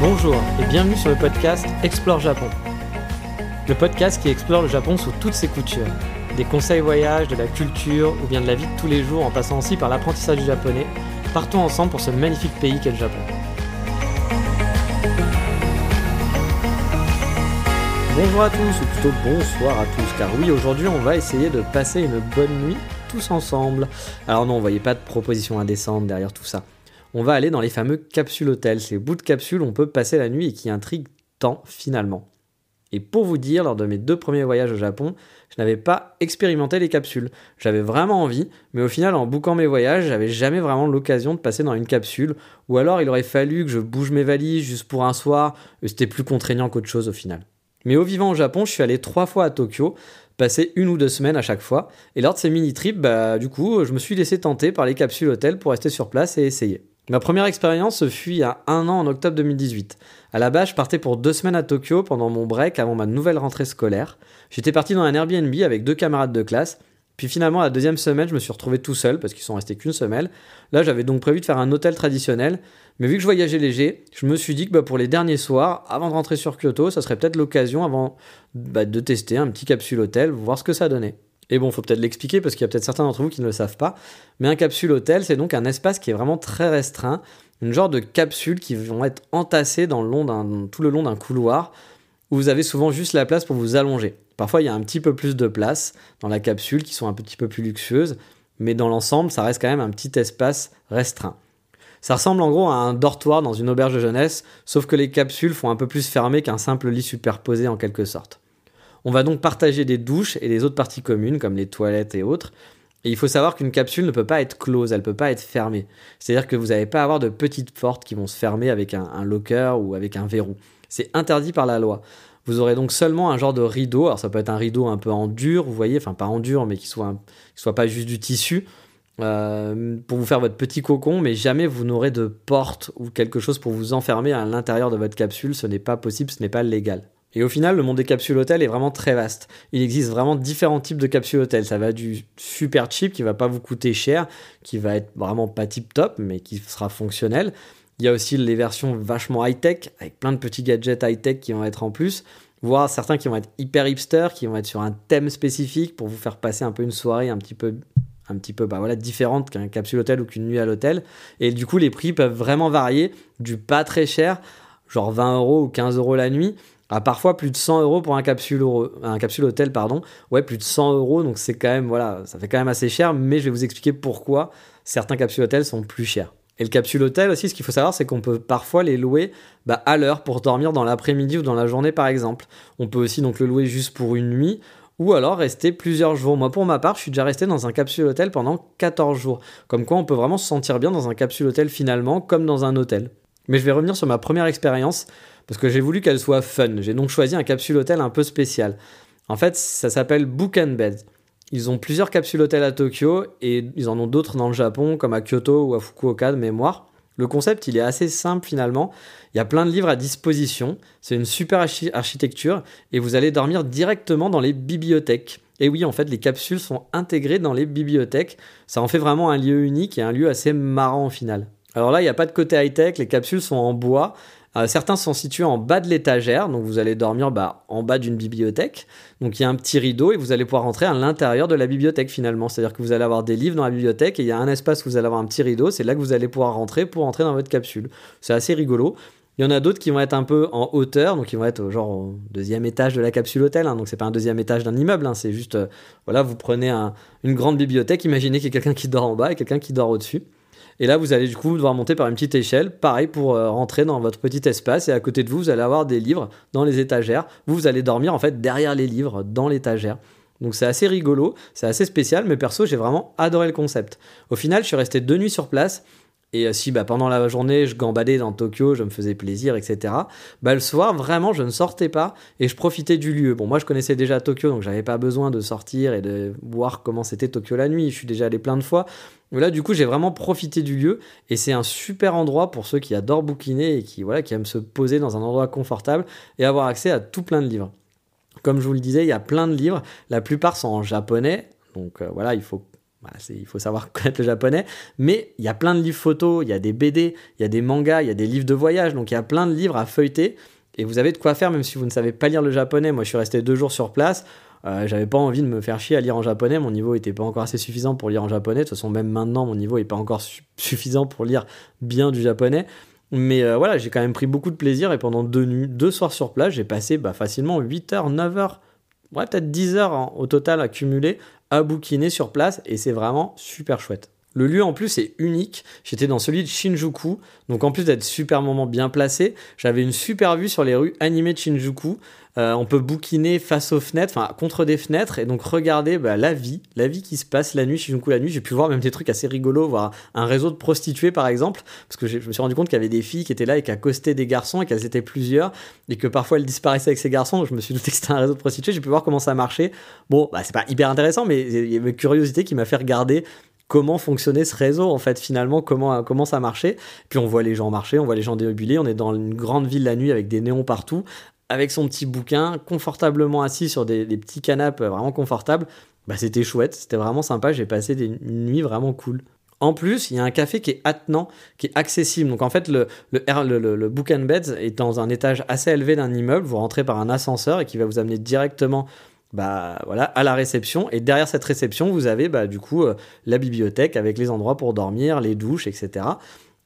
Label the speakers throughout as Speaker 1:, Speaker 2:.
Speaker 1: Bonjour et bienvenue sur le podcast Explore Japon. Le podcast qui explore le Japon sous toutes ses coutures. Des conseils voyage, de la culture ou bien de la vie de tous les jours en passant aussi par l'apprentissage du japonais. Partons ensemble pour ce magnifique pays qu'est le Japon. Bonjour à tous, ou plutôt bonsoir à tous, car oui, aujourd'hui on va essayer de passer une bonne nuit tous ensemble. Alors non, voyez pas de proposition indécente derrière tout ça. On va aller dans les fameux capsules hôtels, ces bouts de capsules où on peut passer la nuit et qui intriguent tant finalement. Et pour vous dire, lors de mes deux premiers voyages au Japon, je n'avais pas expérimenté les capsules. J'avais vraiment envie, mais au final, en bouquant mes voyages, j'avais jamais vraiment l'occasion de passer dans une capsule, ou alors il aurait fallu que je bouge mes valises juste pour un soir, et c'était plus contraignant qu'autre chose au final. Mais au vivant au Japon, je suis allé trois fois à Tokyo, passer une ou deux semaines à chaque fois, et lors de ces mini-trips, bah, du coup, je me suis laissé tenter par les capsules hôtels pour rester sur place et essayer. Ma première expérience se fut il y a un an en octobre 2018. À la base, je partais pour deux semaines à Tokyo pendant mon break avant ma nouvelle rentrée scolaire. J'étais parti dans un Airbnb avec deux camarades de classe. Puis finalement, la deuxième semaine, je me suis retrouvé tout seul parce qu'ils sont restés qu'une semaine. Là, j'avais donc prévu de faire un hôtel traditionnel. Mais vu que je voyageais léger, je me suis dit que bah, pour les derniers soirs, avant de rentrer sur Kyoto, ça serait peut-être l'occasion avant bah, de tester un petit capsule hôtel, voir ce que ça donnait. Et bon, faut peut-être l'expliquer parce qu'il y a peut-être certains d'entre vous qui ne le savent pas. Mais un capsule hôtel, c'est donc un espace qui est vraiment très restreint, une genre de capsules qui vont être entassées tout le long d'un couloir où vous avez souvent juste la place pour vous allonger. Parfois, il y a un petit peu plus de place dans la capsule qui sont un petit peu plus luxueuses, mais dans l'ensemble, ça reste quand même un petit espace restreint. Ça ressemble en gros à un dortoir dans une auberge de jeunesse, sauf que les capsules font un peu plus fermé qu'un simple lit superposé en quelque sorte. On va donc partager des douches et des autres parties communes, comme les toilettes et autres. Et il faut savoir qu'une capsule ne peut pas être close, elle ne peut pas être fermée. C'est-à-dire que vous n'allez pas avoir de petites portes qui vont se fermer avec un, un locker ou avec un verrou. C'est interdit par la loi. Vous aurez donc seulement un genre de rideau. Alors ça peut être un rideau un peu en dur, vous voyez, enfin pas en dur, mais qui soit, un, qui soit pas juste du tissu. Euh, pour vous faire votre petit cocon, mais jamais vous n'aurez de porte ou quelque chose pour vous enfermer à l'intérieur de votre capsule. Ce n'est pas possible, ce n'est pas légal. Et au final, le monde des capsules hôtels est vraiment très vaste. Il existe vraiment différents types de capsules hôtels. Ça va du super cheap qui va pas vous coûter cher, qui va être vraiment pas tip top, mais qui sera fonctionnel. Il y a aussi les versions vachement high-tech, avec plein de petits gadgets high-tech qui vont être en plus, voire certains qui vont être hyper hipster, qui vont être sur un thème spécifique pour vous faire passer un peu une soirée un petit peu un petit peu bah voilà, différente qu'un capsule hôtel ou qu'une nuit à l'hôtel. Et du coup, les prix peuvent vraiment varier du pas très cher, genre 20 euros ou 15 euros la nuit, à parfois plus de 100 euros pour un capsule, un capsule hôtel, pardon. Ouais, plus de 100 euros, donc c'est quand même, voilà, ça fait quand même assez cher, mais je vais vous expliquer pourquoi certains capsules hôtels sont plus chers. Et le capsule hôtel aussi, ce qu'il faut savoir, c'est qu'on peut parfois les louer bah, à l'heure pour dormir dans l'après-midi ou dans la journée, par exemple. On peut aussi donc le louer juste pour une nuit ou alors rester plusieurs jours. Moi, pour ma part, je suis déjà resté dans un capsule hôtel pendant 14 jours. Comme quoi, on peut vraiment se sentir bien dans un capsule hôtel finalement, comme dans un hôtel. Mais je vais revenir sur ma première expérience parce que j'ai voulu qu'elle soit fun. J'ai donc choisi un capsule hôtel un peu spécial. En fait, ça s'appelle Book and Bed. Ils ont plusieurs capsules hôtels à Tokyo et ils en ont d'autres dans le Japon, comme à Kyoto ou à Fukuoka de mémoire. Le concept, il est assez simple finalement. Il y a plein de livres à disposition. C'est une super architecture et vous allez dormir directement dans les bibliothèques. Et oui, en fait, les capsules sont intégrées dans les bibliothèques. Ça en fait vraiment un lieu unique et un lieu assez marrant au final. Alors là, il n'y a pas de côté high-tech. Les capsules sont en bois euh, certains sont situés en bas de l'étagère, donc vous allez dormir bah, en bas d'une bibliothèque. Donc il y a un petit rideau et vous allez pouvoir rentrer à l'intérieur de la bibliothèque finalement. C'est-à-dire que vous allez avoir des livres dans la bibliothèque et il y a un espace où vous allez avoir un petit rideau. C'est là que vous allez pouvoir rentrer pour entrer dans votre capsule. C'est assez rigolo. Il y en a d'autres qui vont être un peu en hauteur, donc ils vont être genre au deuxième étage de la capsule hôtel. Hein, donc c'est pas un deuxième étage d'un immeuble, hein, c'est juste, euh, voilà, vous prenez une grande bibliothèque. Imaginez qu'il y a quelqu'un qui dort en bas et quelqu'un qui dort au-dessus. Et là, vous allez du coup devoir monter par une petite échelle, pareil pour euh, rentrer dans votre petit espace. Et à côté de vous, vous allez avoir des livres dans les étagères. Vous, vous allez dormir en fait derrière les livres, dans l'étagère. Donc c'est assez rigolo, c'est assez spécial, mais perso j'ai vraiment adoré le concept. Au final, je suis resté deux nuits sur place. Et euh, si bah, pendant la journée je gambadais dans Tokyo, je me faisais plaisir, etc. Bah, le soir, vraiment, je ne sortais pas et je profitais du lieu. Bon, moi je connaissais déjà Tokyo, donc j'avais pas besoin de sortir et de voir comment c'était Tokyo la nuit. Je suis déjà allé plein de fois. Là, du coup, j'ai vraiment profité du lieu et c'est un super endroit pour ceux qui adorent bouquiner et qui, voilà, qui aiment se poser dans un endroit confortable et avoir accès à tout plein de livres. Comme je vous le disais, il y a plein de livres. La plupart sont en japonais. Donc euh, voilà, il faut, bah, il faut savoir connaître le japonais. Mais il y a plein de livres photos, il y a des BD, il y a des mangas, il y a des livres de voyage. Donc il y a plein de livres à feuilleter. Et vous avez de quoi faire, même si vous ne savez pas lire le japonais. Moi, je suis resté deux jours sur place. Euh, j'avais pas envie de me faire chier à lire en japonais. Mon niveau était pas encore assez suffisant pour lire en japonais. De toute façon, même maintenant, mon niveau est pas encore suffisant pour lire bien du japonais. Mais euh, voilà, j'ai quand même pris beaucoup de plaisir et pendant deux nuits, deux soirs sur place, j'ai passé bah, facilement 8 heures, 9 heures, ouais, peut-être 10 heures au total accumulé à bouquiner sur place et c'est vraiment super chouette. Le lieu en plus est unique. J'étais dans celui de Shinjuku, donc en plus d'être super moment bien placé, j'avais une super vue sur les rues animées de Shinjuku. Euh, on peut bouquiner face aux fenêtres, enfin contre des fenêtres, et donc regarder bah, la vie, la vie qui se passe la nuit, Shinjuku la nuit. J'ai pu voir même des trucs assez rigolos, voir un réseau de prostituées par exemple, parce que je me suis rendu compte qu'il y avait des filles qui étaient là et qui accostaient des garçons et qu'elles étaient plusieurs, et que parfois elles disparaissaient avec ces garçons. Je me suis douté que c'était un réseau de prostituées. J'ai pu voir comment ça marchait. Bon, bah, c'est pas hyper intéressant, mais il y avait une curiosité qui m'a fait regarder comment fonctionnait ce réseau en fait finalement comment comment ça marchait puis on voit les gens marcher on voit les gens déambuler on est dans une grande ville la nuit avec des néons partout avec son petit bouquin, confortablement assis sur des, petits canapes vraiment confortables, bah c'était chouette, c'était vraiment sympa, j'ai passé des nuits vraiment cool. En plus, il y a un café qui est attenant, qui est accessible. Donc en fait, le, le, le, Book and Beds est dans un étage assez élevé d'un immeuble. Vous rentrez par un ascenseur et qui va vous amener directement bah, voilà, à la réception. Et derrière cette réception, vous avez bah, du coup euh, la bibliothèque avec les endroits pour dormir, les douches, etc.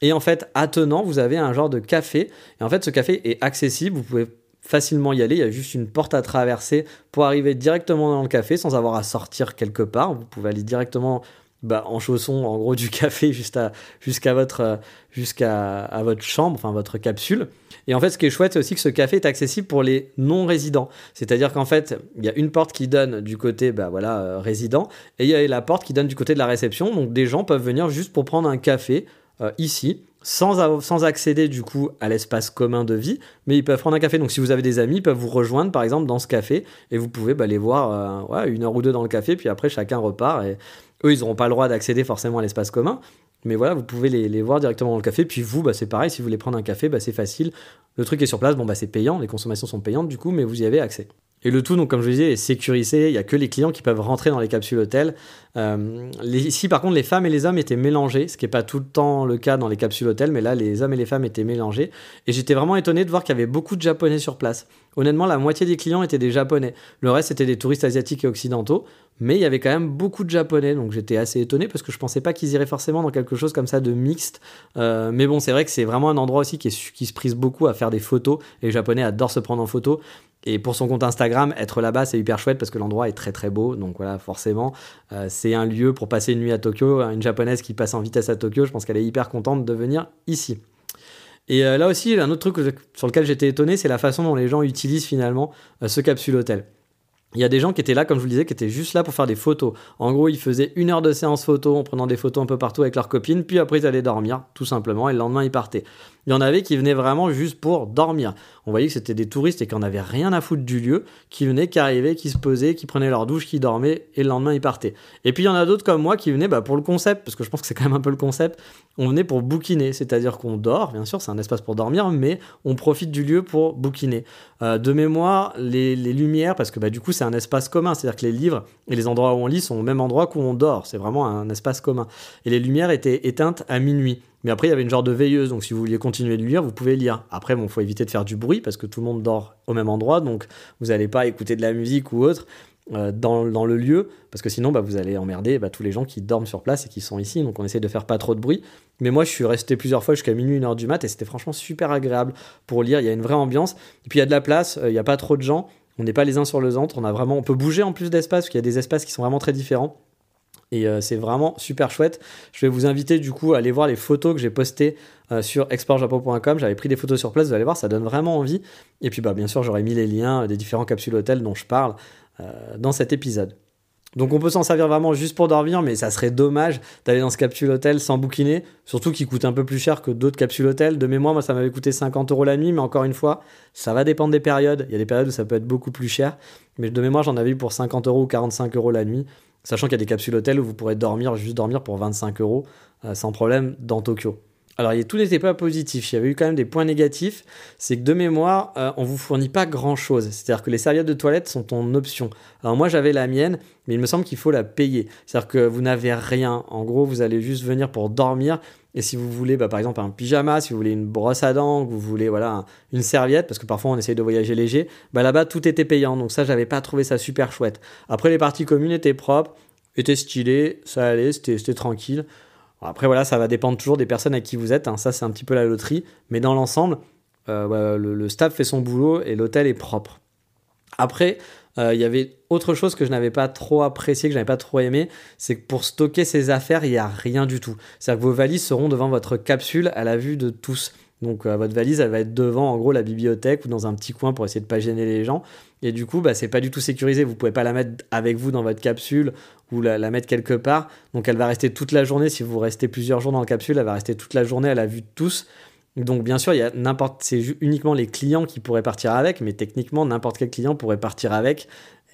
Speaker 1: Et en fait, attenant, vous avez un genre de café. Et en fait, ce café est accessible. Vous pouvez facilement y aller. Il y a juste une porte à traverser pour arriver directement dans le café sans avoir à sortir quelque part. Vous pouvez aller directement bah, en chaussons, en gros, du café jusqu'à votre, jusqu'à à votre chambre, enfin votre capsule. Et en fait, ce qui est chouette, c'est aussi que ce café est accessible pour les non-résidents. C'est-à-dire qu'en fait, il y a une porte qui donne du côté bah, voilà, euh, résident et il y a la porte qui donne du côté de la réception. Donc des gens peuvent venir juste pour prendre un café euh, ici sans, accéder du coup à l'espace commun de vie, mais ils peuvent prendre un café. Donc si vous avez des amis, ils peuvent vous rejoindre par exemple dans ce café et vous pouvez bah, les voir euh, une heure ou deux dans le café, puis après chacun repart et eux ils n'auront pas le droit d'accéder forcément à l'espace commun. Mais voilà, vous pouvez les, voir directement dans le café. Puis vous, bah, c'est pareil, si vous voulez prendre un café, bah, c'est facile. Le truc est sur place, bon, bah, c'est payant, les consommations sont payantes du coup, mais vous y avez accès. Et le tout, donc, comme je vous disais, est sécurisé. Il n'y a que les clients qui peuvent rentrer dans les capsules hôtels. Euh, ici, par contre, les femmes et les hommes étaient mélangés, ce qui n'est pas tout le temps le cas dans les capsules hôtels, mais là, les hommes et les femmes étaient mélangés. Et j'étais vraiment étonné de voir qu'il y avait beaucoup de Japonais sur place. Honnêtement, la moitié des clients étaient des Japonais. Le reste, c'était des touristes asiatiques et occidentaux. Mais il y avait quand même beaucoup de Japonais, donc j'étais assez étonné parce que je pensais pas qu'ils iraient forcément dans quelque chose comme ça de mixte. Euh, mais bon, c'est vrai que c'est vraiment un endroit aussi qui, qui se prise beaucoup à faire des photos. Et les Japonais adorent se prendre en photo. Et pour son compte Instagram, être là-bas, c'est hyper chouette parce que l'endroit est très très beau. Donc voilà, forcément, euh, c'est un lieu pour passer une nuit à Tokyo. Une japonaise qui passe en vitesse à Tokyo, je pense qu'elle est hyper contente de venir ici. Et euh, là aussi, un autre truc sur lequel j'étais étonné, c'est la façon dont les gens utilisent finalement euh, ce capsule hôtel. Il y a des gens qui étaient là, comme je vous le disais, qui étaient juste là pour faire des photos. En gros, ils faisaient une heure de séance photo en prenant des photos un peu partout avec leurs copines, puis après ils allaient dormir, tout simplement, et le lendemain ils partaient. Il y en avait qui venaient vraiment juste pour dormir. On voyait que c'était des touristes et qu'on avait rien à foutre du lieu, qui venaient, qui arrivaient, qui se posaient, qui prenaient leur douche, qui dormaient, et le lendemain ils partaient. Et puis il y en a d'autres comme moi qui venaient bah, pour le concept, parce que je pense que c'est quand même un peu le concept. On venait pour bouquiner, c'est-à-dire qu'on dort, bien sûr, c'est un espace pour dormir, mais on profite du lieu pour bouquiner. Euh, de mémoire, les, lumières, parce que bah, du coup c'est un espace commun, c'est-à-dire que les livres et les endroits où on lit sont au même endroit qu'où on dort, c'est vraiment un espace commun. Et les lumières étaient éteintes à minuit. Mais après, il y avait une genre de veilleuse, donc si vous vouliez continuer de lire, vous pouvez lire. Après, bon, faut éviter de faire du bruit parce que tout le monde dort au même endroit, donc vous n'allez pas écouter de la musique ou autre euh, dans, le lieu, parce que sinon, bah, vous allez emmerder bah, tous les gens qui dorment sur place et qui sont ici. Donc on essaie de faire pas trop de bruit. Mais moi, je suis resté plusieurs fois jusqu'à minuit, une heure du mat, et c'était franchement super agréable pour lire. Il y a une vraie ambiance. Et puis il y a de la place, euh, il n'y a pas trop de gens. On n'est pas les uns sur les autres. On a vraiment, on peut bouger en plus d'espace, parce qu'il y a des espaces qui sont vraiment très différents. Et euh, c'est vraiment super chouette. Je vais vous inviter du coup à aller voir les photos que j'ai postées euh, sur exportjapo.com. J'avais pris des photos sur place, vous allez voir, ça donne vraiment envie. Et puis bah, bien sûr, j'aurais mis les liens des différents capsules hôtels dont je parle euh, dans cet épisode. Donc on peut s'en servir vraiment juste pour dormir, mais ça serait dommage d'aller dans ce capsule hôtel sans bouquiner, surtout qu'il coûte un peu plus cher que d'autres capsules hôtel. De mémoire, moi ça m'avait coûté 50 euros la nuit, mais encore une fois, ça va dépendre des périodes. Il y a des périodes où ça peut être beaucoup plus cher, mais de mémoire j'en avais eu pour 50 euros ou 45 euros la nuit, sachant qu'il y a des capsules hôtel où vous pourrez dormir, juste dormir pour 25 euros euh, sans problème dans Tokyo. Alors, tout n'était pas positif. Il y avait eu quand même des points négatifs. C'est que de mémoire, euh, on vous fournit pas grand chose. C'est-à-dire que les serviettes de toilette sont en option. Alors, moi, j'avais la mienne, mais il me semble qu'il faut la payer. C'est-à-dire que vous n'avez rien. En gros, vous allez juste venir pour dormir. Et si vous voulez, bah, par exemple, un pyjama, si vous voulez une brosse à dents, vous voulez voilà une serviette, parce que parfois on essaye de voyager léger, bah, là-bas tout était payant. Donc ça, j'avais pas trouvé ça super chouette. Après, les parties communes étaient propres, étaient stylées, ça allait, c'était tranquille. Après, voilà, ça va dépendre toujours des personnes à qui vous êtes. Hein. Ça, c'est un petit peu la loterie. Mais dans l'ensemble, euh, le, staff fait son boulot et l'hôtel est propre. Après, euh, il y avait autre chose que je n'avais pas trop apprécié, que je n'avais pas trop aimé, c'est que pour stocker ses affaires, il n'y a rien du tout. C'est-à-dire que vos valises seront devant votre capsule à la vue de tous. Donc euh, votre valise, elle va être devant en gros la bibliothèque ou dans un petit coin pour essayer de pas gêner les gens. Et du coup, bah, c'est pas du tout sécurisé. Vous pouvez pas la mettre avec vous dans votre capsule ou la, mettre quelque part. Donc elle va rester toute la journée. Si vous restez plusieurs jours dans la capsule, elle va rester toute la journée à la vue de tous. Donc bien sûr, il y a n'importe, c'est uniquement les clients qui pourraient partir avec, mais techniquement n'importe quel client pourrait partir avec.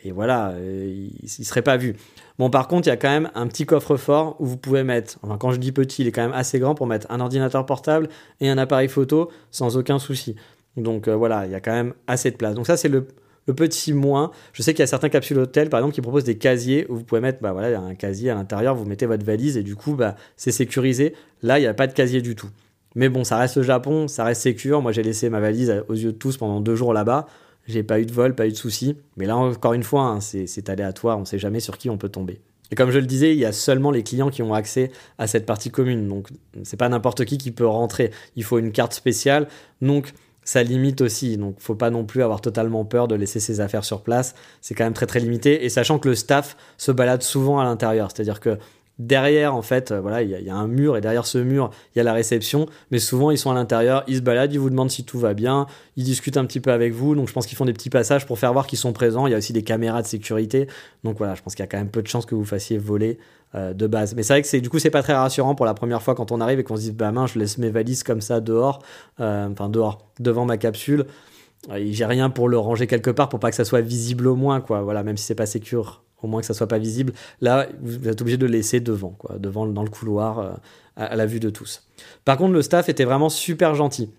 Speaker 1: Et voilà, euh, il, ne serait pas vu. Bon, par contre, il y a quand même un petit coffre-fort où vous pouvez mettre, enfin, quand je dis petit, il est quand même assez grand pour mettre un ordinateur portable et un appareil photo sans aucun souci. Donc euh, voilà, il y a quand même assez de place. Donc ça, c'est le, petit moins. Je sais qu'il y a certains capsules hôtels, par exemple, qui proposent des casiers où vous pouvez mettre, bah voilà, un casier à l'intérieur, vous mettez votre valise et du coup, bah, c'est sécurisé. Là, il n'y a pas de casier du tout. Mais bon, ça reste le Japon, ça reste sécure. Moi, j'ai laissé ma valise aux yeux de tous pendant deux jours là-bas. J'ai pas eu de vol, pas eu de soucis. Mais là, encore une fois, hein, c'est aléatoire. On ne sait jamais sur qui on peut tomber. Et comme je le disais, il y a seulement les clients qui ont accès à cette partie commune. Donc, c'est pas n'importe qui qui peut rentrer. Il faut une carte spéciale. Donc, ça limite aussi. Donc, faut pas non plus avoir totalement peur de laisser ses affaires sur place. C'est quand même très très limité. Et sachant que le staff se balade souvent à l'intérieur. C'est-à-dire que Derrière, en fait, euh, voilà, il y, a un mur et derrière ce mur, il y a la réception. Mais souvent, ils sont à l'intérieur, ils se baladent, ils vous demandent si tout va bien, ils discutent un petit peu avec vous. Donc, je pense qu'ils font des petits passages pour faire voir qu'ils sont présents. Il y a aussi des caméras de sécurité. Donc, voilà, je pense qu'il y a quand même peu de chances que vous fassiez voler euh, de base. Mais c'est vrai que c'est du coup, c'est pas très rassurant pour la première fois quand on arrive et qu'on se dit, bah mince, je laisse mes valises comme ça dehors, euh, enfin dehors, devant ma capsule. J'ai rien pour le ranger quelque part pour pas que ça soit visible au moins, quoi. Voilà, même si c'est pas sécure au moins que ça soit pas visible. Là, vous êtes obligé de le laisser devant, quoi, devant dans le couloir, euh, à, la vue de tous. Par contre, le staff était vraiment super gentil.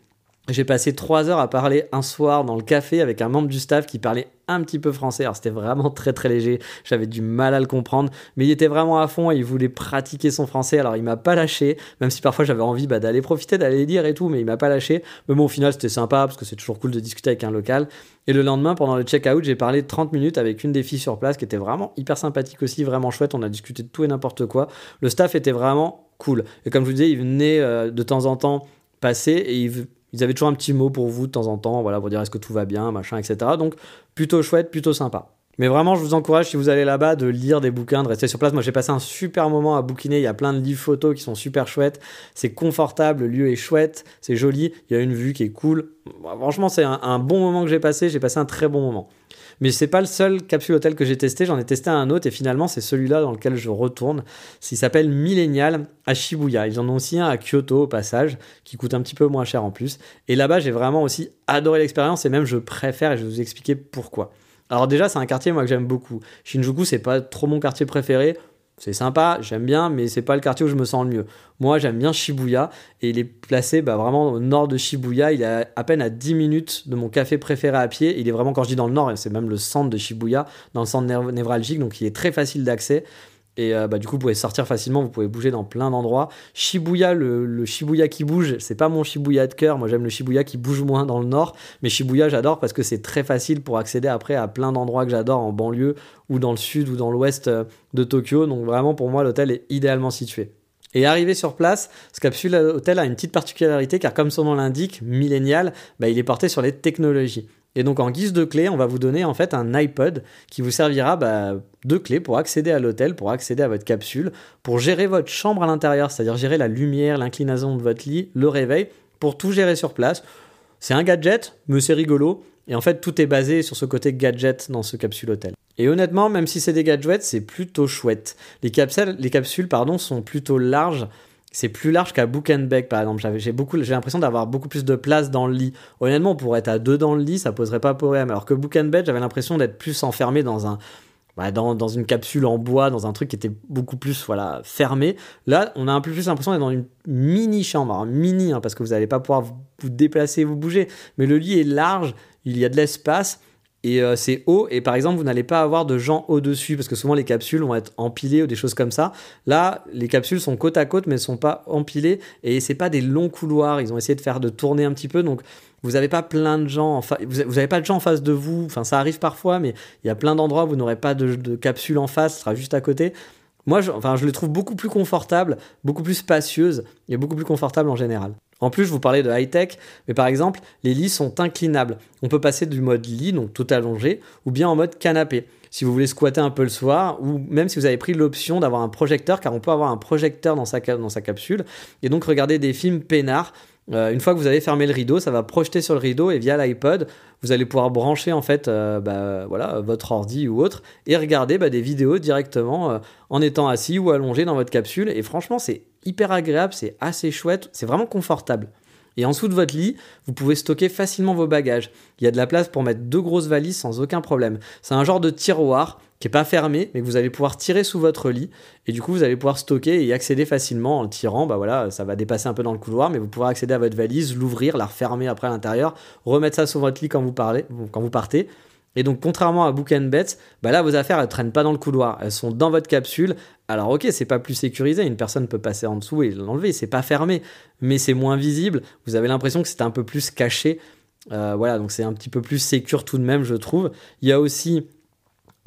Speaker 1: J'ai passé trois heures à parler un soir dans le café avec un membre du staff qui parlait un petit peu français. Alors c'était vraiment très très léger, j'avais du mal à le comprendre, mais il était vraiment à fond et il voulait pratiquer son français. Alors il m'a pas lâché, même si parfois j'avais envie bah, d'aller profiter, d'aller lire et tout, mais il m'a pas lâché. Mais bon, au final c'était sympa parce que c'est toujours cool de discuter avec un local. Et le lendemain, pendant le check-out, j'ai parlé 30 minutes avec une des filles sur place qui était vraiment hyper sympathique aussi, vraiment chouette. On a discuté de tout et n'importe quoi. Le staff était vraiment cool. Et comme je vous disais, il venait euh, de temps en temps passer et il ils avaient toujours un petit mot pour vous de temps en temps, voilà, pour dire est-ce que tout va bien, machin, etc. Donc plutôt chouette, plutôt sympa. Mais vraiment, je vous encourage, si vous allez là-bas, de lire des bouquins, de rester sur place. Moi, j'ai passé un super moment à bouquiner. Il y a plein de livres photos qui sont super chouettes. C'est confortable, le lieu est chouette, c'est joli. Il y a une vue qui est cool. Franchement, c'est un, bon moment que j'ai passé. J'ai passé un très bon moment. Mais c'est pas le seul capsule hôtel que j'ai testé. J'en ai testé un autre et finalement, c'est celui-là dans lequel je retourne. Il s'appelle Millennial à Shibuya. Ils en ont aussi un à Kyoto au passage, qui coûte un petit peu moins cher en plus. Et là-bas, j'ai vraiment aussi adoré l'expérience et même je préfère et je vais vous expliquer pourquoi. Alors déjà, c'est un quartier moi que j'aime beaucoup. Shinjuku, c'est pas trop mon quartier préféré. C'est sympa, j'aime bien, mais c'est pas le quartier où je me sens le mieux. Moi, j'aime bien Shibuya et il est placé bah, vraiment au nord de Shibuya. Il est à peine à 10 minutes de mon café préféré à pied. Il est vraiment, quand je dis dans le nord, c'est même le centre de Shibuya, dans le centre névralgique, donc il est très facile d'accès. Et euh, bah, du coup, vous pouvez sortir facilement, vous pouvez bouger dans plein d'endroits. Shibuya, le, Shibuya qui bouge, c'est pas mon Shibuya de cœur. Moi, j'aime le Shibuya qui bouge moins dans le nord. Mais Shibuya, j'adore parce que c'est très facile pour accéder après à plein d'endroits que j'adore en banlieue ou dans le sud ou dans l'ouest euh, de Tokyo. Donc, vraiment, pour moi, l'hôtel est idéalement situé. Et arrivé sur place, ce capsule hôtel a une petite particularité car comme son nom l'indique, millénial, bah, il est porté sur les technologies. Et donc en guise de clé, on va vous donner en fait un iPod qui vous servira bah, de clé pour accéder à l'hôtel, pour accéder à votre capsule, pour gérer votre chambre à l'intérieur, c'est-à-dire gérer la lumière, l'inclinaison de votre lit, le réveil, pour tout gérer sur place. C'est un gadget, mais c'est rigolo. Et en fait, tout est basé sur ce côté gadget dans ce capsule hôtel. Et honnêtement, même si c'est des gadgets, c'est plutôt chouette. Les capsules, les capsules pardon, sont plutôt larges. C'est plus large qu'à Book and par exemple. J'ai beaucoup, j'ai l'impression d'avoir beaucoup plus de place dans le lit. Honnêtement, pour être à deux dans le lit, ça poserait pas problème. Alors que Book and j'avais l'impression d'être plus enfermé dans un, bah, dans, dans, une capsule en bois, dans un truc qui était beaucoup plus voilà, fermé. Là, on a un peu plus l'impression d'être dans une mini chambre, un mini, hein, parce que vous n'allez pas pouvoir vous déplacer, vous bouger. Mais le lit est large, il y a de l'espace et euh, c'est haut et par exemple vous n'allez pas avoir de gens au-dessus parce que souvent les capsules vont être empilées ou des choses comme ça. Là, les capsules sont côte à côte mais ne sont pas empilées et c'est pas des longs couloirs, ils ont essayé de faire de tourner un petit peu donc vous n'avez pas plein de gens en vous n'avez pas de gens en face de vous, enfin ça arrive parfois mais il y a plein d'endroits où vous n'aurez pas de, de capsule en face, ce sera juste à côté. Moi, je, enfin, je les trouve beaucoup plus confortables, beaucoup plus spacieuses et beaucoup plus confortables en général. En plus, je vous parlais de high-tech, mais par exemple, les lits sont inclinables. On peut passer du mode lit, donc tout allongé, ou bien en mode canapé. Si vous voulez squatter un peu le soir, ou même si vous avez pris l'option d'avoir un projecteur, car on peut avoir un projecteur dans sa, capsule, et donc regarder des films peinards. Euh, une fois que vous avez fermé le rideau, ça va projeter sur le rideau et via l'iPod, vous allez pouvoir brancher en fait euh, bah, voilà, votre ordi ou autre et regarder bah, des vidéos directement euh, en étant assis ou allongé dans votre capsule. Et franchement, c'est hyper agréable, c'est assez chouette, c'est vraiment confortable. Et en dessous de votre lit, vous pouvez stocker facilement vos bagages. Il y a de la place pour mettre deux grosses valises sans aucun problème. C'est un genre de tiroir qui n'est pas fermé, mais que vous allez pouvoir tirer sous votre lit. Et du coup, vous allez pouvoir stocker et y accéder facilement en le tirant. Bah voilà, ça va dépasser un peu dans le couloir, mais vous pourrez accéder à votre valise, l'ouvrir, la refermer après à l'intérieur, remettre ça sous votre lit quand vous, partez. Et donc, contrairement à Book and Bets, bah là, vos affaires, elles traînent pas dans le couloir. Elles sont dans votre capsule. Alors, ok, c'est pas plus sécurisé. Une personne peut passer en dessous et l'enlever. C'est pas fermé, mais c'est moins visible. Vous avez l'impression que c'est un peu plus caché. Euh, voilà, donc c'est un petit peu plus sécure tout de même, je trouve. Il y a aussi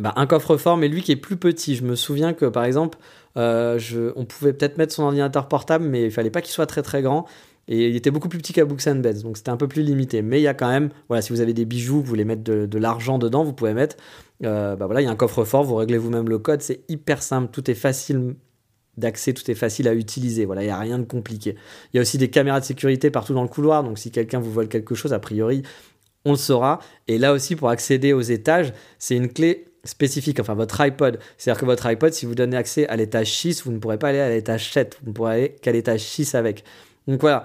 Speaker 1: bah, un coffre-fort, mais lui qui est plus petit. Je me souviens que, par exemple, euh, on pouvait peut-être mettre son ordinateur portable, mais il fallait pas qu'il soit très très grand. Et il était beaucoup plus petit qu'à Books and Beds, donc c'était un peu plus limité. Mais il y a quand même, voilà, si vous avez des bijoux, vous voulez mettre de, l'argent dedans, vous pouvez mettre, bah voilà, il y a un coffre-fort, vous réglez vous-même le code, c'est hyper simple, tout est facile d'accès, tout est facile à utiliser, voilà, il n'y a rien de compliqué. Il y a aussi des caméras de sécurité partout dans le couloir, donc si quelqu'un vous vole quelque chose, a priori, on le saura. Et là aussi, pour accéder aux étages, c'est une clé spécifique, enfin votre iPod. C'est-à-dire que votre iPod, si vous donnez accès à l'étage 6, vous ne pourrez pas aller à l'étage 7, vous ne pourrez aller qu'à l'étage 6 avec. Donc voilà,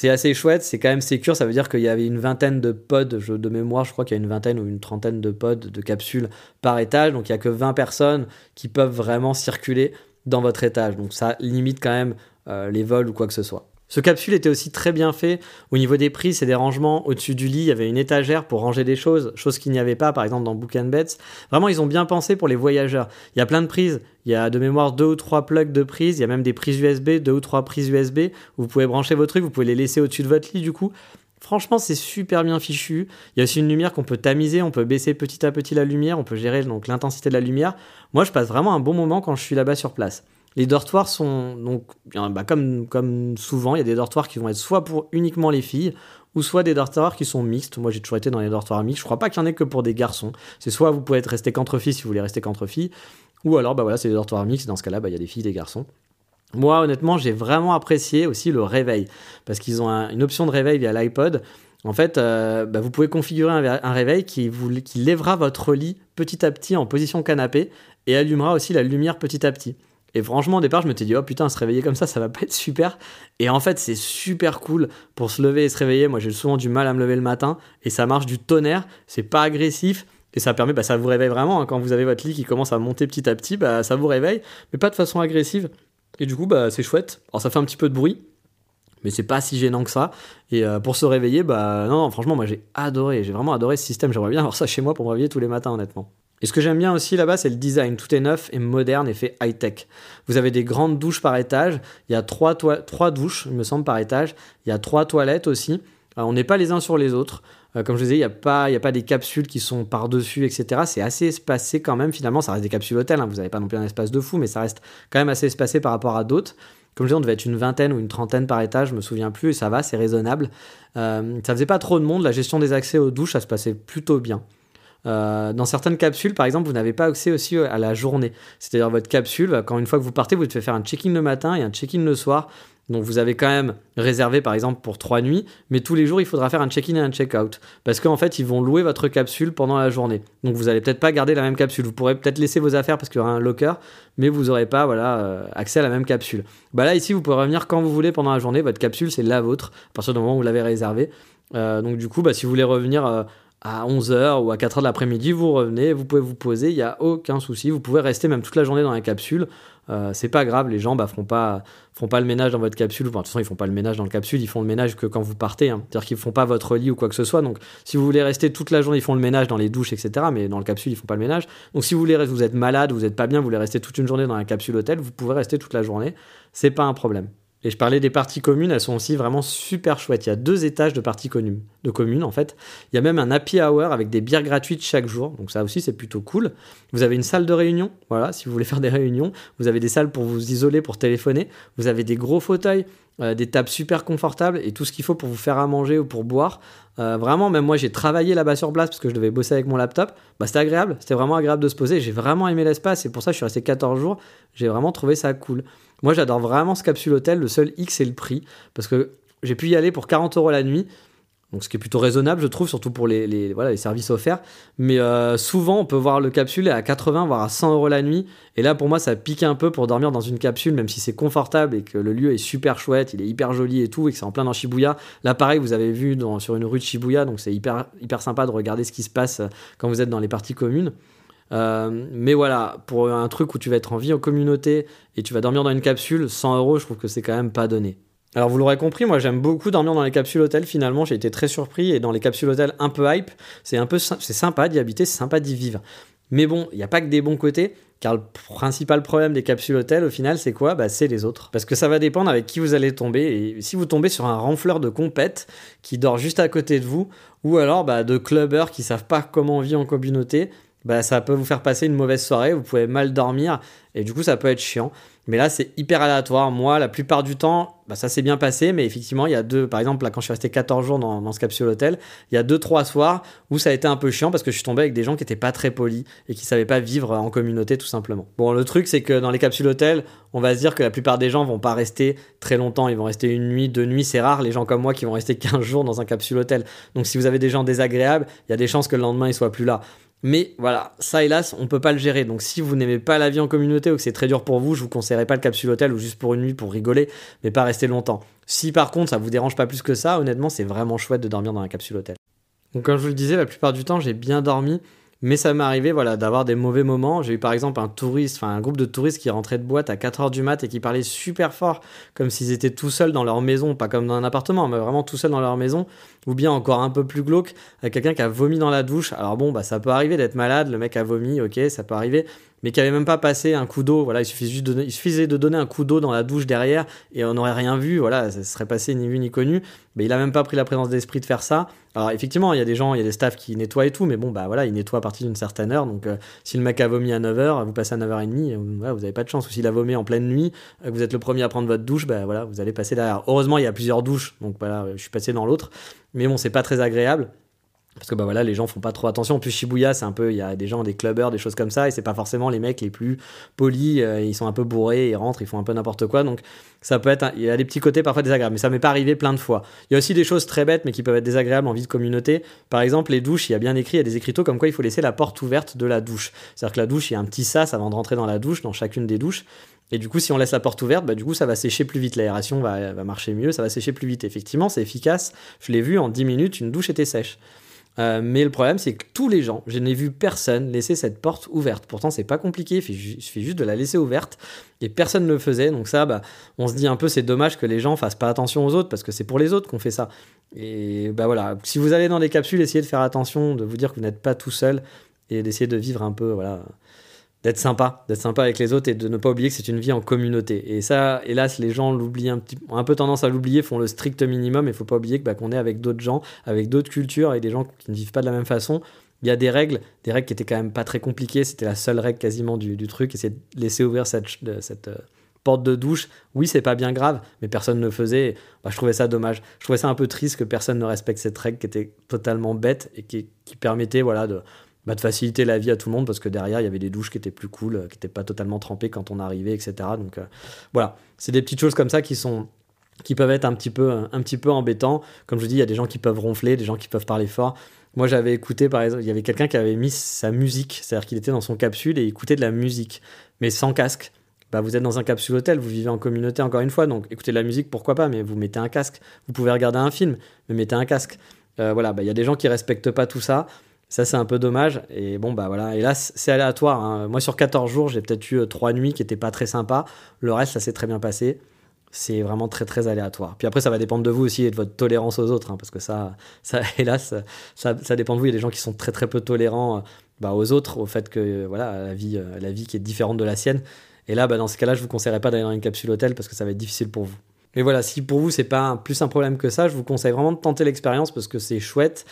Speaker 1: c'est assez chouette, c'est quand même sécure, ça veut dire qu'il y avait une vingtaine de pods, de mémoire, je crois qu'il y a une vingtaine ou une trentaine de pods, de capsules par étage, donc il n'y a que 20 personnes qui peuvent vraiment circuler dans votre étage, donc ça limite quand même euh, les vols ou quoi que ce soit. Ce capsule était aussi très bien fait au niveau des prix, c'est des rangements au-dessus du lit, il y avait une étagère pour ranger des choses, chose qu'il n'y avait pas par exemple dans Book and Beds. Vraiment, ils ont bien pensé pour les voyageurs. Il y a plein de prises, il y a de mémoire deux ou trois plugs de prises, il y a même des prises USB, deux ou trois prises USB vous pouvez brancher vos trucs, vous pouvez les laisser au-dessus de votre lit du coup. Franchement, c'est super bien fichu. Il y a aussi une lumière qu'on peut tamiser, on peut baisser petit à petit la lumière, on peut gérer donc l'intensité de la lumière. Moi, je passe vraiment un bon moment quand je suis là-bas sur place. Les dortoirs sont donc, bah, comme, souvent, il y a des dortoirs qui vont être soit pour uniquement les filles, ou soit des dortoirs qui sont mixtes. Moi, j'ai toujours été dans les dortoirs mixtes. Je crois pas qu'il y en ait que pour des garçons. C'est soit vous pouvez être resté qu'entre filles si vous voulez rester qu'entre filles, ou alors, bah voilà, c'est des dortoirs mixtes. Dans ce cas-là, bah, il y a des filles, des garçons. Moi, honnêtement, j'ai vraiment apprécié aussi le réveil, parce qu'ils ont une option de réveil via l'iPod. En fait, euh, bah, vous pouvez configurer un, réveil qui lèvera votre lit petit à petit en position canapé et allumera aussi la lumière petit à petit. Et franchement, au départ, je me suis dit, oh putain, se réveiller comme ça, ça va pas être super. Et en fait, c'est super cool pour se lever et se réveiller. Moi, j'ai souvent du mal à me lever le matin et ça marche du tonnerre. C'est pas agressif et ça permet, bah, ça vous réveille vraiment. Hein. Quand vous avez votre lit qui commence à monter petit à petit, bah, ça vous réveille, mais pas de façon agressive. Et du coup, bah, c'est chouette. Alors, ça fait un petit peu de bruit, mais c'est pas si gênant que ça. Et euh, pour se réveiller, bah, non, non franchement, moi, j'ai adoré. J'ai vraiment adoré ce système. J'aimerais bien avoir ça chez moi pour me réveiller tous les matins, honnêtement. Et ce que j'aime bien aussi là-bas, c'est le design. Tout est neuf et moderne et fait high-tech. Vous avez des grandes douches par étage. Il y a trois, trois douches, il me semble, par étage. Il y a trois toilettes aussi. on n'est pas les uns sur les autres. Euh, comme je vous disais, il n'y a, pas, a pas des capsules qui sont par-dessus, etc. C'est assez espacé quand même. Finalement, ça reste des capsules hôtels. Hein. Vous n'avez pas non plus un espace de fou, mais ça reste quand même assez espacé par rapport à d'autres. Comme je disais, on devait être une vingtaine ou une trentaine par étage, je me souviens plus, et ça va, c'est raisonnable. Euh, ça faisait pas trop de monde, la gestion des accès aux douches, ça se passait plutôt bien. Euh, dans certaines capsules, par exemple, vous n'avez pas accès aussi à la journée. C'est-à-dire votre capsule, quand une fois que vous partez, vous devez faire un check-in le matin et un check-in le soir. Donc vous avez quand même réservé par exemple pour trois nuits, mais tous les jours il faudra faire un check-in et un check-out. Parce qu'en fait ils vont louer votre capsule pendant la journée. Donc vous allez peut-être pas garder la même capsule. Vous pourrez peut-être laisser vos affaires parce qu'il y aura un locker, mais vous n'aurez pas voilà, euh, accès à la même capsule. Bah là ici vous pouvez revenir quand vous voulez pendant la journée. Votre capsule c'est la vôtre à partir du moment où vous l'avez réservée. Euh, donc du coup bah, si vous voulez revenir... Euh, à 11h ou à 4h de l'après-midi, vous revenez, vous pouvez vous poser, il n'y a aucun souci. Vous pouvez rester même toute la journée dans la capsule. Euh, c'est pas grave, les gens bah, feront pas font pas le ménage dans votre capsule. de toute façon, ils font pas le ménage dans le capsule, ils font le ménage que quand vous partez. Hein. C'est-à-dire qu'ils font pas votre lit ou quoi que ce soit. Donc, si vous voulez rester toute la journée, ils font le ménage dans les douches, etc. Mais dans le capsule, ils font pas le ménage. Donc, si vous voulez, vous êtes malade, vous êtes pas bien, vous voulez rester toute une journée dans la capsule hôtel, vous pouvez rester toute la journée. C'est pas un problème. Et je parlais des parties communes, elles sont aussi vraiment super chouettes. Il y a deux étages de parties communes, de communes en fait. Il y a même un happy hour avec des bières gratuites chaque jour, donc ça aussi c'est plutôt cool. Vous avez une salle de réunion, voilà, si vous voulez faire des réunions. Vous avez des salles pour vous isoler, pour téléphoner. Vous avez des gros fauteuils, euh, des tables super confortables et tout ce qu'il faut pour vous faire à manger ou pour boire. Euh, vraiment, même moi j'ai travaillé là-bas sur place parce que je devais bosser avec mon laptop. Bah, c'était agréable, c'était vraiment agréable de se poser. J'ai vraiment aimé l'espace et pour ça je suis resté 14 jours. J'ai vraiment trouvé ça cool. Moi, j'adore vraiment ce capsule hôtel. Le seul X, c'est le prix. Parce que j'ai pu y aller pour 40 euros la nuit. Donc, ce qui est plutôt raisonnable, je trouve, surtout pour les, voilà, les services offerts. Mais euh, souvent, on peut voir le capsule à 80, voire à 100 euros la nuit. Et là, pour moi, ça pique un peu pour dormir dans une capsule, même si c'est confortable et que le lieu est super chouette, il est hyper joli et tout, et que c'est en plein dans Shibuya. Là, pareil, vous avez vu sur une rue de Shibuya, donc c'est hyper, hyper sympa de regarder ce qui se passe quand vous êtes dans les parties communes. Euh, mais voilà, pour un truc où tu vas être en vie en communauté et tu vas dormir dans une capsule, 100 euros, je trouve que c'est quand même pas donné. Alors vous l'aurez compris, moi j'aime beaucoup dormir dans les capsules hôtels. Finalement, j'ai été très surpris et dans les capsules hôtels un peu hype, c'est un peu c'est sympa d'y habiter, c'est sympa d'y vivre. Mais bon, il n'y a pas que des bons côtés, car le principal problème des capsules hôtels, au final, c'est quoi? Bah, C'est les autres. Parce que ça va dépendre avec qui vous allez tomber. Et si vous tombez sur un renfleur de compète qui dort juste à côté de vous, ou alors bah, de clubbers qui savent pas comment on vit en communauté, bah, ça peut vous faire passer une mauvaise soirée, vous pouvez mal dormir, et du coup ça peut être chiant. Mais là c'est hyper aléatoire. Moi, la plupart du temps, bah, ça s'est bien passé, mais effectivement, il y a deux, par exemple, là quand je suis resté 14 jours dans, ce capsule hôtel, il y a deux, trois soirs où ça a été un peu chiant parce que je suis tombé avec des gens qui étaient pas très polis et qui savaient pas vivre en communauté tout simplement. Bon, le truc c'est que dans les capsules hôtel, on va se dire que la plupart des gens vont pas rester très longtemps, ils vont rester une nuit, deux nuits, c'est rare les gens comme moi qui vont rester 15 jours dans un capsule hôtel. Donc si vous avez des gens désagréables, il y a des chances que le lendemain ils soient plus là. Mais voilà, ça hélas, on peut pas le gérer. Donc si vous n'aimez pas la vie en communauté ou que c'est très dur pour vous, je vous conseillerais pas le capsule hôtel ou juste pour une nuit pour rigoler, mais pas rester longtemps. Si par contre ça vous dérange pas plus que ça, honnêtement, c'est vraiment chouette de dormir dans un capsule hôtel. Donc comme je vous le disais, la plupart du temps, j'ai bien dormi. Mais ça m'est arrivé voilà, d'avoir des mauvais moments. J'ai eu par exemple un touriste, enfin un groupe de touristes qui rentrait de boîte à 4h du mat et qui parlait super fort, comme s'ils étaient tout seuls dans leur maison, pas comme dans un appartement, mais vraiment tout seuls dans leur maison. Ou bien encore un peu plus glauque, avec quelqu'un qui a vomi dans la douche. Alors bon, bah ça peut arriver d'être malade, le mec a vomi, ok, ça peut arriver mais qui avait même pas passé un coup d'eau. Voilà, il suffisait, de donner, il suffisait de donner un coup d'eau dans la douche derrière et on n'aurait rien vu. Voilà, ça serait passé ni vu ni connu. Mais il a même pas pris la présence d'esprit de faire ça. Alors effectivement, il y a des gens, il y a des staffs qui nettoient et tout, mais bon, bah voilà, ils nettoient à partir d'une certaine heure. Donc euh, si le mec a vomi à 9h, vous passez à 9h30, euh, vous n'avez pas de chance. Ou s'il a vomi en pleine nuit, euh, vous êtes le premier à prendre votre douche, bah voilà, vous allez passer derrière. Heureusement, il y a plusieurs douches, donc voilà, je suis passé dans l'autre. Mais bon, c'est pas très agréable parce que bah voilà les gens font pas trop attention en plus Shibuya c'est un peu il y a des gens des clubbers des choses comme ça et c'est pas forcément les mecs les plus polis euh, ils sont un peu bourrés ils rentrent ils font un peu n'importe quoi donc ça peut être il y a des petits côtés parfois désagréables mais ça m'est pas arrivé plein de fois il y a aussi des choses très bêtes mais qui peuvent être désagréables en vie de communauté par exemple les douches il y a bien écrit il y a des écriteaux comme quoi il faut laisser la porte ouverte de la douche c'est à dire que la douche il y a un petit sas avant de rentrer dans la douche dans chacune des douches et du coup, si on laisse la porte ouverte, bah, du coup, ça va sécher plus vite. L'aération va, va marcher mieux, ça va sécher plus vite. Effectivement, c'est efficace. Je l'ai vu, en 10 minutes, une douche était sèche. Euh, mais le problème, c'est que tous les gens, je n'ai vu personne laisser cette porte ouverte. Pourtant, c'est pas compliqué, il suffit juste de la laisser ouverte. Et personne ne le faisait. Donc, ça, bah, on se dit un peu, c'est dommage que les gens fassent pas attention aux autres, parce que c'est pour les autres qu'on fait ça. Et bah voilà, si vous allez dans des capsules, essayez de faire attention, de vous dire que vous n'êtes pas tout seul et d'essayer de vivre un peu, voilà, d'être sympa, d'être sympa avec les autres et de ne pas oublier que c'est une vie en communauté. Et ça, hélas, les gens l'oublient un petit, ont un peu tendance à l'oublier, font le strict minimum. Il faut pas oublier que bah, qu'on est avec d'autres gens, avec d'autres cultures et des gens qui ne vivent pas de la même façon. Il y a des règles, des règles qui étaient quand même pas très compliquées. C'était la seule règle quasiment du, truc, et c'est de laisser ouvrir cette, cette euh, porte de douche. Oui, c'est pas bien grave, mais personne ne le faisait. Bah, je trouvais ça dommage. Je trouvais ça un peu triste que personne ne respecte cette règle qui était totalement bête et qui, qui permettait, voilà, de bah, de faciliter la vie à tout le monde parce que derrière il y avait des douches qui étaient plus cool, euh, qui n'étaient pas totalement trempées quand on arrivait, etc. Donc euh, voilà, c'est des petites choses comme ça qui sont qui peuvent être un petit peu, un petit peu embêtants. Comme je dis, il y a des gens qui peuvent ronfler, des gens qui peuvent parler fort. Moi, j'avais écouté, par exemple, il y avait quelqu'un qui avait mis sa musique, c'est-à-dire qu'il était dans son capsule et écoutait de la musique, mais sans casque. Bah, vous êtes dans un capsule hôtel, vous vivez en communauté encore une fois, donc écoutez de la musique, pourquoi pas, mais vous mettez un casque. Vous pouvez regarder un film, mais mettez un casque. Euh, voilà, bah, il y a des gens qui respectent pas tout ça. Ça, c'est un peu dommage. Et bon, bah voilà. Là, c'est aléatoire. Hein. Moi, sur 14 jours, j'ai peut-être eu 3 euh, nuits qui n'étaient pas très sympas. Le reste, ça s'est très bien passé c'est vraiment très très aléatoire. Puis après, ça va dépendre de vous aussi et de votre tolérance aux autres, hein, parce que ça, ça hélas, ça, ça, dépend de vous. Il y a des gens qui sont très très peu tolérants euh, bah, aux autres, au fait que voilà, la vie, euh, la vie qui est différente de la sienne. Et là, bah, dans ce cas-là, je vous conseillerais pas d'aller dans une capsule hôtel parce que ça va être difficile pour vous. Mais voilà, si pour vous c'est pas plus un problème que ça, je vous conseille vraiment de tenter l'expérience parce que c'est chouette.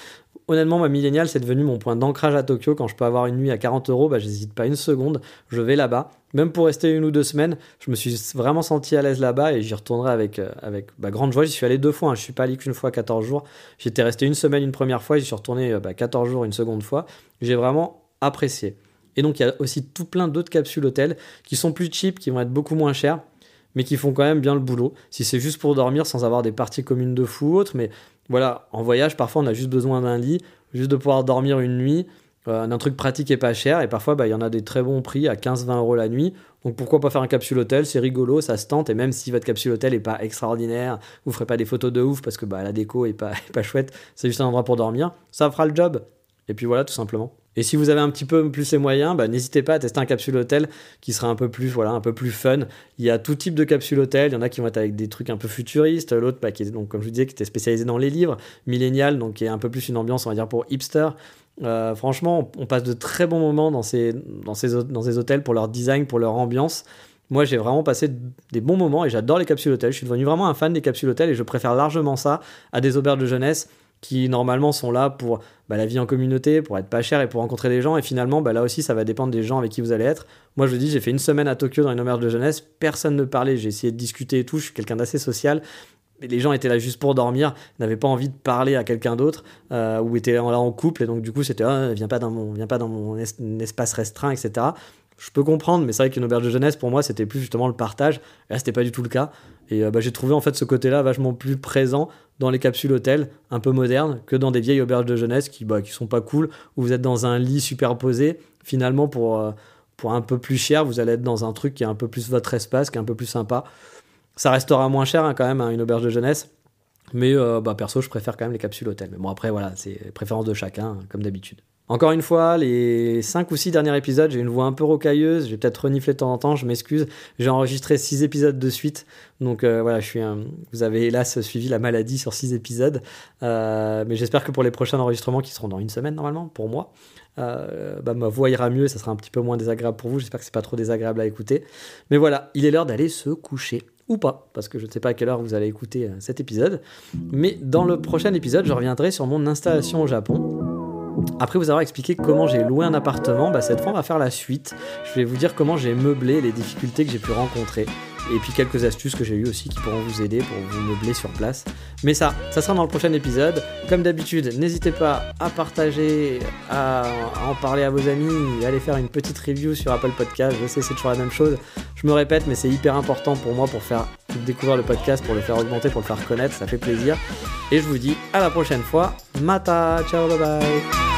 Speaker 1: Honnêtement, ma milléniale, c'est devenu mon point d'ancrage à Tokyo. Quand je peux avoir une nuit à 40 euros, bah, j'hésite pas une seconde. Je vais là-bas. Même pour rester une ou deux semaines, je me suis vraiment senti à l'aise là-bas et j'y retournerai avec, euh, avec bah, grande joie. J'y suis allé deux fois. Hein. Je suis pas allé qu'une fois 14 jours. J'étais resté une semaine une première fois. J'y suis retourné 14 euh, jours une seconde fois. J'ai vraiment apprécié. Et donc, il y a aussi tout plein d'autres capsules hôtels qui sont plus cheap, qui vont être beaucoup moins chères mais qui font quand même bien le boulot. Si c'est juste pour dormir sans avoir des parties communes de fou ou autre, mais voilà, en voyage, parfois on a juste besoin d'un lit, juste de pouvoir dormir une nuit, euh, d'un truc pratique et pas cher, et parfois bah, il y en a des très bons prix à 15-20 euros la nuit. Donc pourquoi pas faire un capsule hôtel, c'est rigolo, ça se tente, et même si votre capsule hôtel est pas extraordinaire, vous ferez pas des photos de ouf parce que bah, la déco est pas, pas chouette, c'est juste un endroit pour dormir, ça fera le job. Et puis voilà, tout simplement. Et si vous avez un petit peu plus les moyens, bah, n'hésitez pas à tester un capsule hôtel qui sera un peu plus, voilà, un peu plus fun. Il y a tout type de capsule hôtel. Il y en a qui vont être avec des trucs un peu futuristes. L'autre, bah, qui est, donc, comme je vous disais, qui était spécialisé dans les livres. Millénial, donc qui est un peu plus une ambiance, on va dire, pour hipster. Euh, franchement, on, passe de très bons moments dans ces, dans, ces, dans ces hôtels pour leur design, pour leur ambiance. Moi, j'ai vraiment passé des bons moments et j'adore les capsules hôtels. Je suis devenu vraiment un fan des capsules hôtels et je préfère largement ça à des auberges de jeunesse qui normalement sont là pour bah, la vie en communauté, pour être pas cher et pour rencontrer des gens. Et finalement, bah, là aussi, ça va dépendre des gens avec qui vous allez être. Moi, je vous dis, j'ai fait une semaine à Tokyo dans une auberge de jeunesse, personne ne parlait, j'ai essayé de discuter et tout, je suis quelqu'un d'assez social. Mais les gens étaient là juste pour dormir, n'avaient pas envie de parler à quelqu'un d'autre, euh, ou étaient là en couple, et donc du coup c'était ah, viens pas dans mon, viens pas dans mon espace restreint, etc je peux comprendre, mais c'est vrai qu'une auberge de jeunesse, pour moi, c'était plus justement le partage. Et là, c'était pas du tout le cas. Et euh, bah, j'ai trouvé en fait ce côté-là vachement plus présent dans les capsules hôtels, un peu modernes, que dans des vieilles auberges de jeunesse qui, bah, qui sont pas cool, où vous êtes dans un lit superposé. Finalement, pour, euh, pour un peu plus cher, vous allez être dans un truc qui est un peu plus votre espace, qui est un peu plus sympa. Ça restera moins cher hein, quand même, hein, une auberge de jeunesse. Mais euh, bah, perso, je préfère quand même les capsules hôtels. Mais bon, après, voilà, c'est préférence de chacun, comme d'habitude. Encore une fois, les 5 ou 6 derniers épisodes, j'ai une voix un peu rocailleuse, j'ai peut-être reniflé de temps en temps, je m'excuse. J'ai enregistré 6 épisodes de suite, donc euh, voilà, je suis vous avez hélas suivi la maladie sur 6 épisodes. Euh, mais j'espère que pour les prochains enregistrements, qui seront dans une semaine normalement, pour moi, euh, bah, ma voix ira mieux, ça sera un petit peu moins désagréable pour vous. J'espère que c'est pas trop désagréable à écouter. Mais voilà, il est l'heure d'aller se coucher ou pas, parce que je ne sais pas à quelle heure vous allez écouter cet épisode. Mais dans le prochain épisode, je reviendrai sur mon installation au Japon. Après vous avoir expliqué comment j'ai loué un appartement, bah, cette fois on va faire la suite. Je vais vous dire comment j'ai meublé les difficultés que j'ai pu rencontrer. Et puis quelques astuces que j'ai eues aussi qui pourront vous aider pour vous meubler sur place. Mais ça, ça sera dans le prochain épisode. Comme d'habitude, n'hésitez pas à partager, à, en parler à vos amis, à aller faire une petite review sur Apple Podcast. Je sais, c'est toujours la même chose. Je me répète, mais c'est hyper important pour moi pour faire découvrir le podcast, pour le faire augmenter, pour le faire connaître. Ça fait plaisir. Et je vous dis à la prochaine fois. Mata, ciao, bye bye.